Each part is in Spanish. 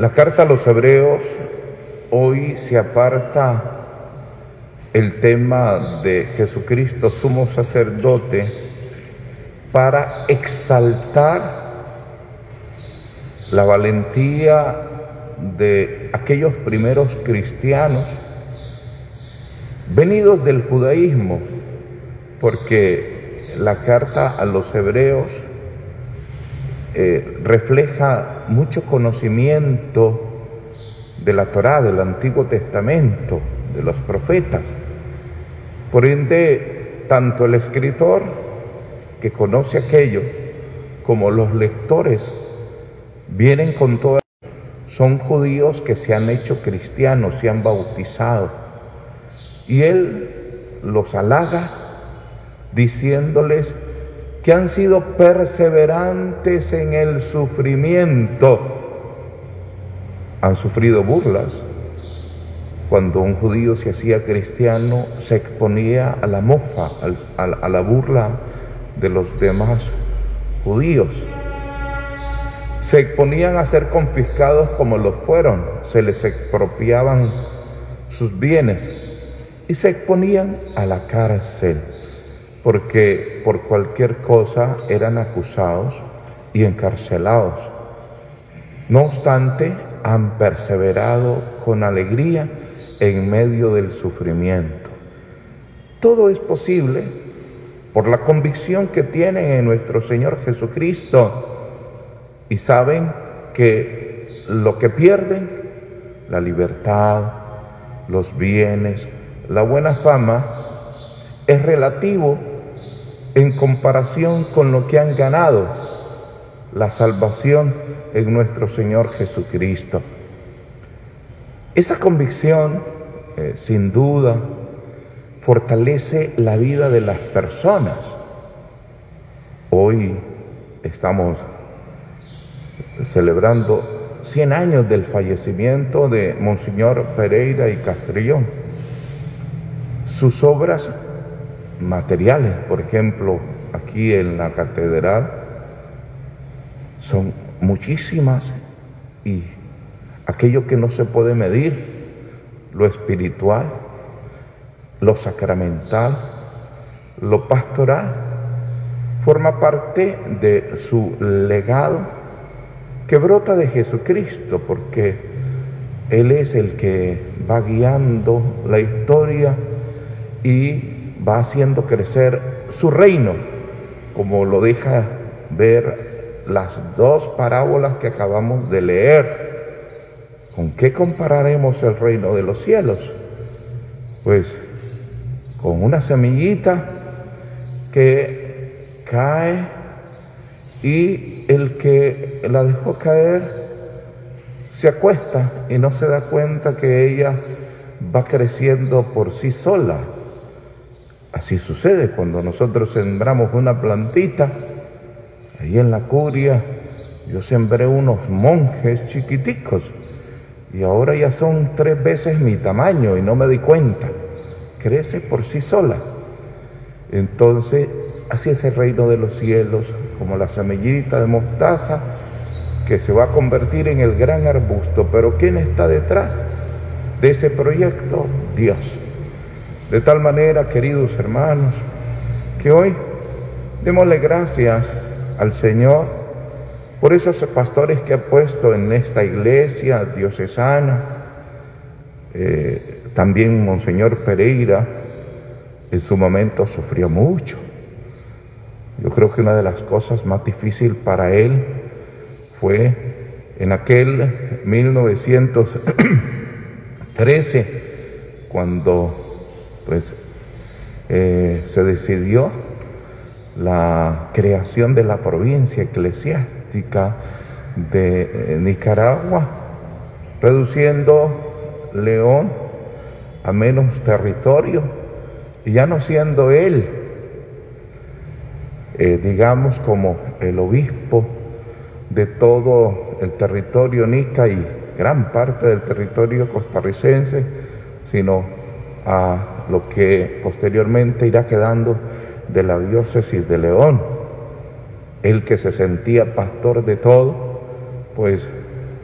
la carta a los hebreos hoy se aparta el tema de Jesucristo, sumo sacerdote, para exaltar la valentía de aquellos primeros cristianos venidos del judaísmo, porque la carta a los hebreos eh, refleja mucho conocimiento de la Torá, del Antiguo Testamento, de los profetas. Por ende, tanto el escritor que conoce aquello como los lectores vienen con toda son judíos que se han hecho cristianos, se han bautizado. Y él los halaga diciéndoles que han sido perseverantes en el sufrimiento. Han sufrido burlas. Cuando un judío se hacía cristiano, se exponía a la mofa, a la burla de los demás judíos. Se exponían a ser confiscados como lo fueron, se les expropiaban sus bienes y se exponían a la cárcel porque por cualquier cosa eran acusados y encarcelados. No obstante, han perseverado con alegría en medio del sufrimiento. Todo es posible por la convicción que tienen en nuestro Señor Jesucristo y saben que lo que pierden, la libertad, los bienes, la buena fama, es relativo en comparación con lo que han ganado, la salvación en nuestro Señor Jesucristo. Esa convicción, eh, sin duda, fortalece la vida de las personas. Hoy estamos celebrando 100 años del fallecimiento de Monseñor Pereira y Castrillón. Sus obras materiales, por ejemplo, aquí en la catedral, son muchísimas y aquello que no se puede medir, lo espiritual, lo sacramental, lo pastoral, forma parte de su legado que brota de Jesucristo, porque Él es el que va guiando la historia y va haciendo crecer su reino, como lo deja ver las dos parábolas que acabamos de leer. ¿Con qué compararemos el reino de los cielos? Pues con una semillita que cae y el que la dejó caer se acuesta y no se da cuenta que ella va creciendo por sí sola. Así sucede cuando nosotros sembramos una plantita. Ahí en la curia yo sembré unos monjes chiquiticos y ahora ya son tres veces mi tamaño y no me di cuenta. Crece por sí sola. Entonces, así es el reino de los cielos, como la semillita de mostaza que se va a convertir en el gran arbusto. Pero ¿quién está detrás de ese proyecto? Dios. De tal manera, queridos hermanos, que hoy démosle gracias al Señor por esos pastores que ha puesto en esta iglesia diocesana, eh, también Monseñor Pereira en su momento sufrió mucho. Yo creo que una de las cosas más difíciles para él fue en aquel 1913, cuando pues eh, se decidió la creación de la provincia eclesiástica de eh, Nicaragua, reduciendo León a menos territorio y ya no siendo él, eh, digamos, como el obispo de todo el territorio nica y gran parte del territorio costarricense, sino a lo que posteriormente irá quedando de la diócesis de León. El que se sentía pastor de todo, pues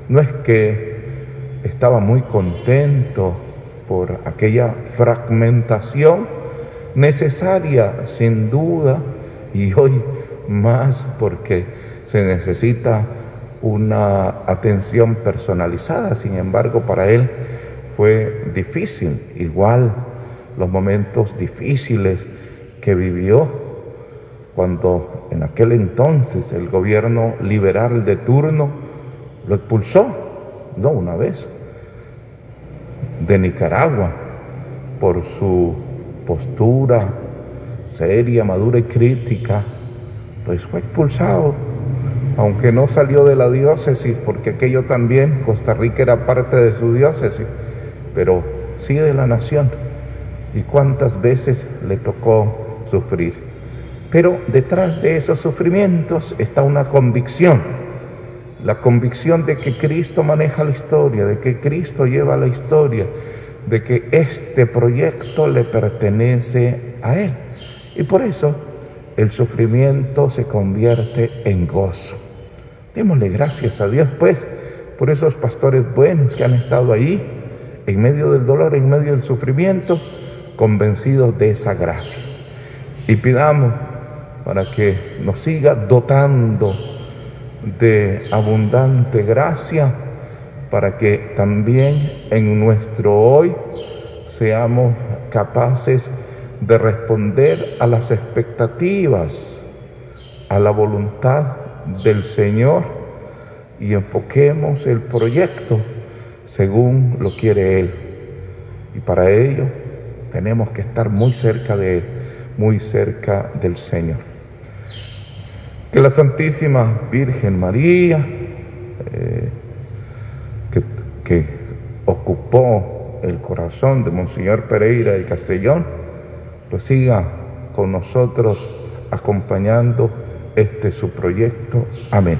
No es que estaba muy contento por aquella fragmentación necesaria, sin duda, y hoy más porque se necesita una atención personalizada. Sin embargo, para él fue difícil, igual los momentos difíciles que vivió cuando en aquel entonces el gobierno liberal de turno lo expulsó, no una vez, de Nicaragua por su postura seria, madura y crítica, pues fue expulsado, aunque no salió de la diócesis, porque aquello también, Costa Rica era parte de su diócesis, pero sí de la nación. ¿Y cuántas veces le tocó sufrir? Pero detrás de esos sufrimientos está una convicción, la convicción de que Cristo maneja la historia, de que Cristo lleva la historia, de que este proyecto le pertenece a Él. Y por eso el sufrimiento se convierte en gozo. Démosle gracias a Dios, pues, por esos pastores buenos que han estado ahí, en medio del dolor, en medio del sufrimiento, convencidos de esa gracia. Y pidamos para que nos siga dotando de abundante gracia, para que también en nuestro hoy seamos capaces de responder a las expectativas, a la voluntad del Señor y enfoquemos el proyecto según lo quiere Él. Y para ello tenemos que estar muy cerca de Él, muy cerca del Señor. Que la Santísima Virgen María, eh, que, que ocupó el corazón de Monseñor Pereira de Castellón, pues siga con nosotros acompañando este su proyecto. Amén.